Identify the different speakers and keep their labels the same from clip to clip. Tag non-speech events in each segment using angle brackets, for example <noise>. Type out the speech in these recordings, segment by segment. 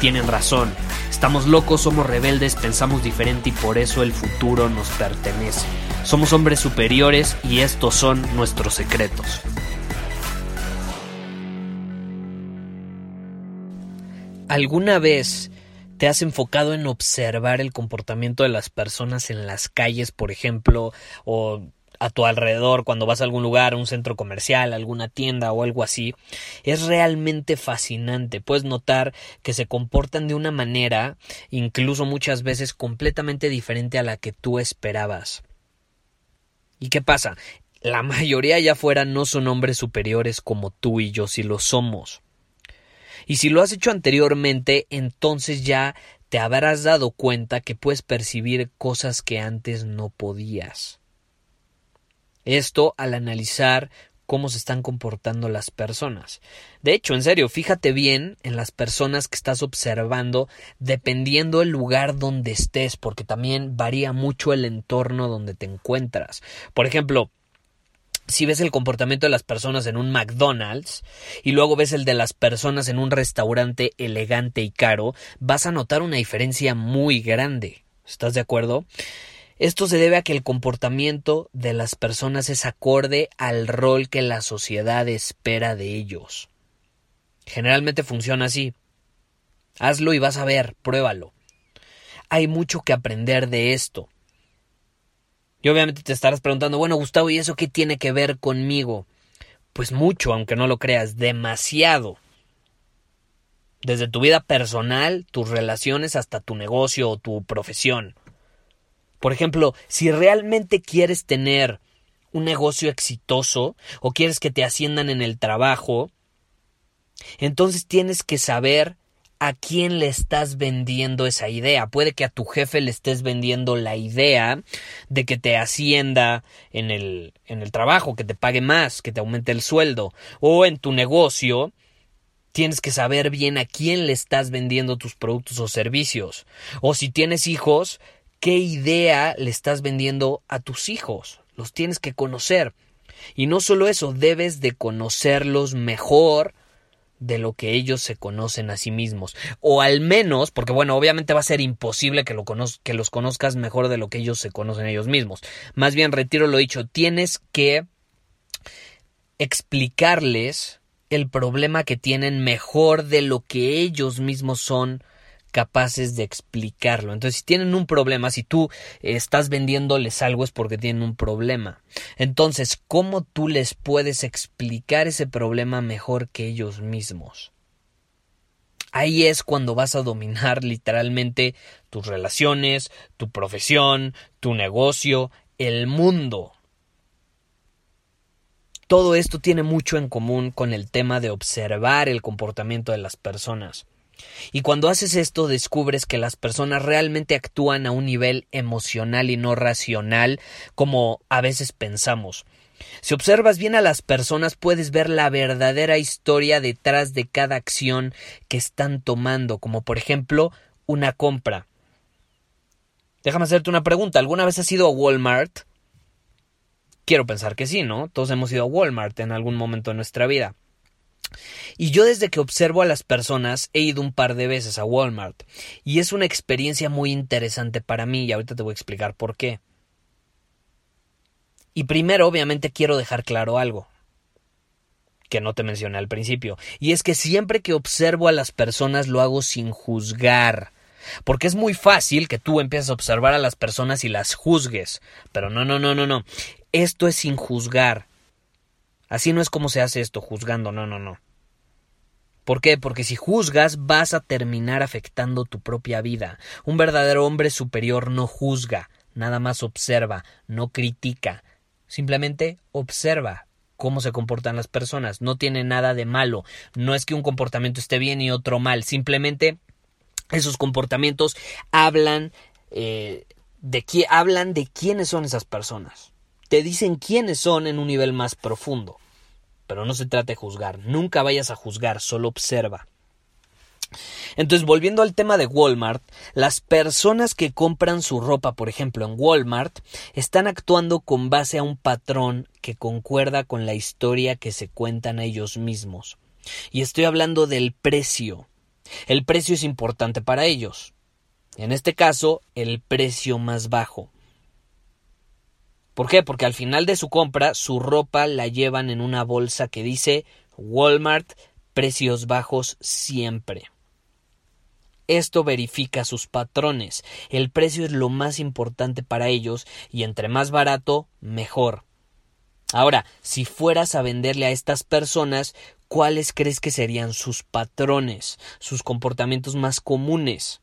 Speaker 1: tienen razón. Estamos locos, somos rebeldes, pensamos diferente y por eso el futuro nos pertenece. Somos hombres superiores y estos son nuestros secretos. ¿Alguna vez te has enfocado en observar el comportamiento de las personas en las calles, por ejemplo, o a tu alrededor cuando vas a algún lugar, un centro comercial, alguna tienda o algo así, es realmente fascinante. Puedes notar que se comportan de una manera, incluso muchas veces completamente diferente a la que tú esperabas. ¿Y qué pasa? La <laughs> mayoría allá afuera no son hombres superiores como tú y yo, si lo somos. Y si lo has hecho anteriormente, entonces ya te habrás dado cuenta que puedes percibir cosas que antes no podías. Esto al analizar cómo se están comportando las personas. De hecho, en serio, fíjate bien en las personas que estás observando dependiendo el lugar donde estés, porque también varía mucho el entorno donde te encuentras. Por ejemplo, si ves el comportamiento de las personas en un McDonald's y luego ves el de las personas en un restaurante elegante y caro, vas a notar una diferencia muy grande. ¿Estás de acuerdo? Esto se debe a que el comportamiento de las personas es acorde al rol que la sociedad espera de ellos. Generalmente funciona así. Hazlo y vas a ver, pruébalo. Hay mucho que aprender de esto. Y obviamente te estarás preguntando, bueno, Gustavo, ¿y eso qué tiene que ver conmigo? Pues mucho, aunque no lo creas, demasiado. Desde tu vida personal, tus relaciones, hasta tu negocio o tu profesión. Por ejemplo, si realmente quieres tener un negocio exitoso o quieres que te asciendan en el trabajo, entonces tienes que saber a quién le estás vendiendo esa idea. Puede que a tu jefe le estés vendiendo la idea de que te ascienda en el, en el trabajo, que te pague más, que te aumente el sueldo. O en tu negocio, tienes que saber bien a quién le estás vendiendo tus productos o servicios. O si tienes hijos, qué idea le estás vendiendo a tus hijos. Los tienes que conocer. Y no solo eso, debes de conocerlos mejor de lo que ellos se conocen a sí mismos. O al menos, porque bueno, obviamente va a ser imposible que, lo que los conozcas mejor de lo que ellos se conocen ellos mismos. Más bien, retiro lo dicho, tienes que explicarles el problema que tienen mejor de lo que ellos mismos son capaces de explicarlo. Entonces, si tienen un problema, si tú estás vendiéndoles algo es porque tienen un problema. Entonces, ¿cómo tú les puedes explicar ese problema mejor que ellos mismos? Ahí es cuando vas a dominar <laughs> literalmente tus relaciones, tu profesión, tu negocio, el mundo. Todo esto tiene mucho en común con el tema de observar el comportamiento de las personas. Y cuando haces esto descubres que las personas realmente actúan a un nivel emocional y no racional como a veces pensamos. Si observas bien a las personas puedes ver la verdadera historia detrás de cada acción que están tomando, como por ejemplo una compra. Déjame hacerte una pregunta. ¿Alguna vez has ido a Walmart? Quiero pensar que sí, ¿no? Todos hemos ido a Walmart en algún momento de nuestra vida. Y yo desde que observo a las personas he ido un par de veces a Walmart y es una experiencia muy interesante para mí y ahorita te voy a explicar por qué. Y primero obviamente quiero dejar claro algo que no te mencioné al principio, y es que siempre que observo a las personas lo hago sin juzgar. Porque es muy fácil que tú empieces a observar a las personas y las juzgues. Pero no, no, no, no, no. Esto es sin juzgar. Así no es como se hace esto, juzgando, no, no, no. ¿Por qué? Porque si juzgas vas a terminar afectando tu propia vida. Un verdadero hombre superior no juzga, nada más observa, no critica, simplemente observa cómo se comportan las personas, no tiene nada de malo, no es que un comportamiento esté bien y otro mal, simplemente esos comportamientos hablan eh, de hablan de quiénes son esas personas. Te dicen quiénes son en un nivel más profundo. Pero no se trata de juzgar. Nunca vayas a juzgar, solo observa. Entonces, volviendo al tema de Walmart, las personas que compran su ropa, por ejemplo, en Walmart, están actuando con base a un patrón que concuerda con la historia que se cuentan a ellos mismos. Y estoy hablando del precio. El precio es importante para ellos. En este caso, el precio más bajo. ¿Por qué? Porque al final de su compra, su ropa la llevan en una bolsa que dice Walmart, precios bajos siempre. Esto verifica sus patrones. El precio es lo más importante para ellos y entre más barato, mejor. Ahora, si fueras a venderle a estas personas, ¿cuáles crees que serían sus patrones, sus comportamientos más comunes?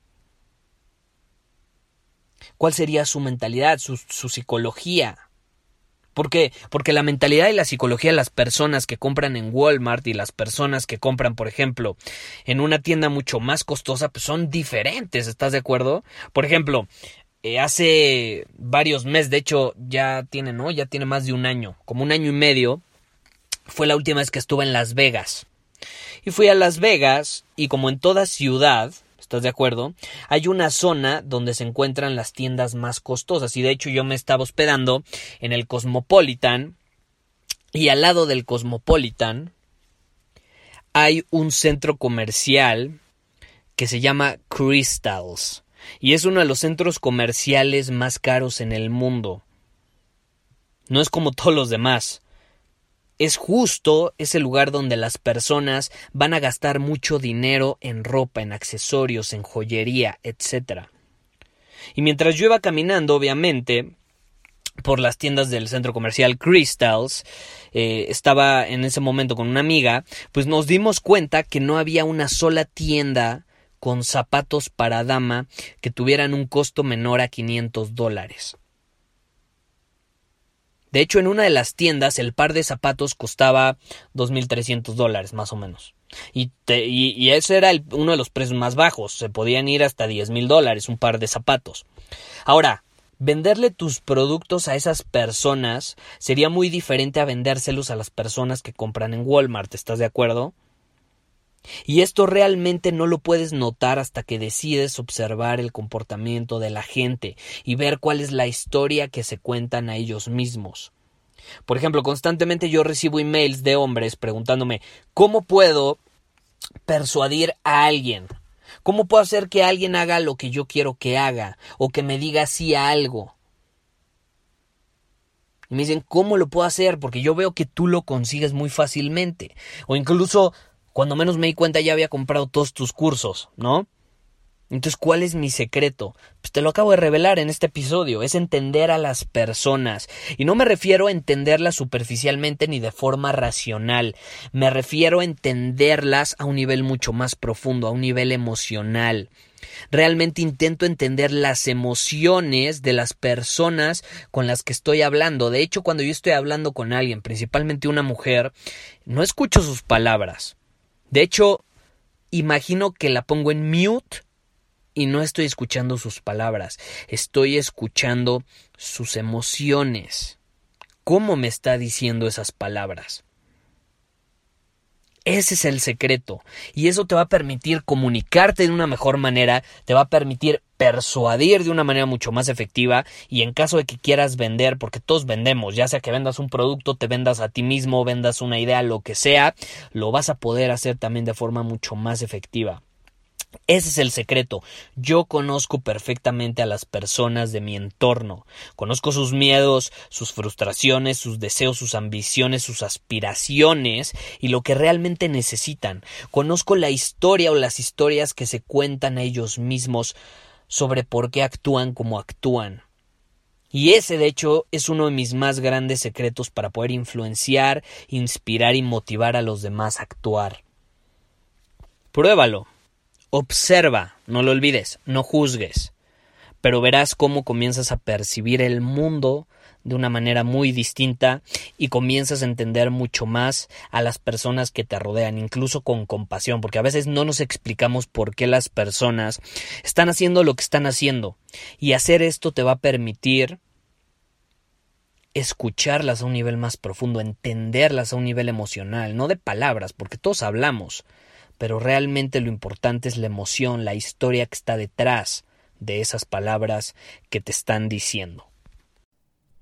Speaker 1: ¿Cuál sería su mentalidad, su, su psicología? ¿Por qué? Porque la mentalidad y la psicología de las personas que compran en Walmart y las personas que compran, por ejemplo, en una tienda mucho más costosa, pues son diferentes, ¿estás de acuerdo? Por ejemplo, eh, hace varios meses, de hecho ya tiene, ¿no? Ya tiene más de un año, como un año y medio, fue la última vez que estuve en Las Vegas. Y fui a Las Vegas y como en toda ciudad, ¿Estás de acuerdo? Hay una zona donde se encuentran las tiendas más costosas y de hecho yo me estaba hospedando en el Cosmopolitan y al lado del Cosmopolitan hay un centro comercial que se llama Crystals y es uno de los centros comerciales más caros en el mundo. No es como todos los demás es justo ese lugar donde las personas van a gastar mucho dinero en ropa, en accesorios, en joyería, etc. Y mientras yo iba caminando, obviamente, por las tiendas del centro comercial Crystals, eh, estaba en ese momento con una amiga, pues nos dimos cuenta que no había una sola tienda con zapatos para dama que tuvieran un costo menor a 500 dólares. De hecho, en una de las tiendas el par de zapatos costaba 2.300 dólares, más o menos. Y, y, ese era uno de los precios más bajos. Se podían ir hasta 10.000 dólares un par de zapatos. Ahora, venderle tus productos a esas personas sería muy diferente a vendérselos a las personas que compran en Walmart. ¿Estás de acuerdo? Y esto realmente no lo puedes notar hasta que decides observar el comportamiento de la gente y ver cuál es la historia que se cuentan a ellos mismos. Por ejemplo, constantemente yo recibo emails de hombres preguntándome ¿cómo puedo persuadir a alguien? ¿Cómo puedo hacer que alguien haga lo que yo quiero que haga o que me diga sí a algo? Y me dicen, ¿cómo lo puedo hacer? Porque yo veo que tú lo consigues muy fácilmente. O incluso cuando menos me di cuenta ya había comprado todos tus cursos, ¿no? Entonces, ¿cuál es mi secreto? Pues te lo acabo de revelar en este episodio, es entender a las personas. Y no me refiero a entenderlas superficialmente ni de forma racional, me refiero a entenderlas a un nivel mucho más profundo, a un nivel emocional. Realmente intento entender las emociones de las personas con las que estoy hablando. De hecho, cuando yo estoy hablando con alguien, principalmente una mujer, no escucho sus palabras. De hecho, imagino que la pongo en mute y no estoy escuchando sus palabras, estoy escuchando sus emociones. ¿Cómo me está diciendo esas palabras? Ese es el secreto. Y eso te va a permitir comunicarte de una mejor manera, te va a permitir persuadir de una manera mucho más efectiva y en caso de que quieras vender, porque todos vendemos, ya sea que vendas un producto, te vendas a ti mismo, vendas una idea, lo que sea, lo vas a poder hacer también de forma mucho más efectiva. Ese es el secreto. Yo conozco perfectamente a las personas de mi entorno. Conozco sus miedos, sus frustraciones, sus deseos, sus ambiciones, sus aspiraciones y lo que realmente necesitan. Conozco la historia o las historias que se cuentan a ellos mismos sobre por qué actúan como actúan. Y ese, de hecho, es uno de mis más grandes secretos para poder influenciar, inspirar y motivar a los demás a actuar. Pruébalo. Observa, no lo olvides, no juzgues. Pero verás cómo comienzas a percibir el mundo de una manera muy distinta y comienzas a entender mucho más a las personas que te rodean, incluso con compasión, porque a veces no nos explicamos por qué las personas están haciendo lo que están haciendo. Y hacer esto te va a permitir escucharlas a un nivel más profundo, entenderlas a un nivel emocional, no de palabras, porque todos hablamos, pero realmente lo importante es la emoción, la historia que está detrás de esas palabras que te están diciendo.